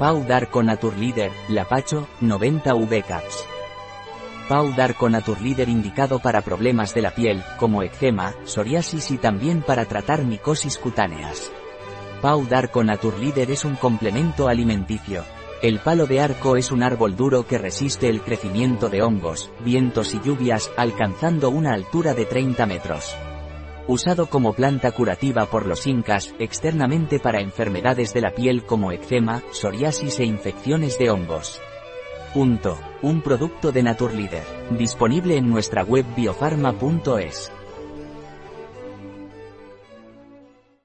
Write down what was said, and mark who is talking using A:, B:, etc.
A: Pau Darko Naturleader, Lapacho, 90 VCAPS. Pau Darko Naturleader indicado para problemas de la piel, como eczema, psoriasis y también para tratar micosis cutáneas. Pau Darko Naturleader es un complemento alimenticio. El palo de arco es un árbol duro que resiste el crecimiento de hongos, vientos y lluvias, alcanzando una altura de 30 metros. Usado como planta curativa por los incas, externamente para enfermedades de la piel como eczema, psoriasis e infecciones de hongos. Punto. Un producto de Naturleader. Disponible en nuestra web biofarma.es.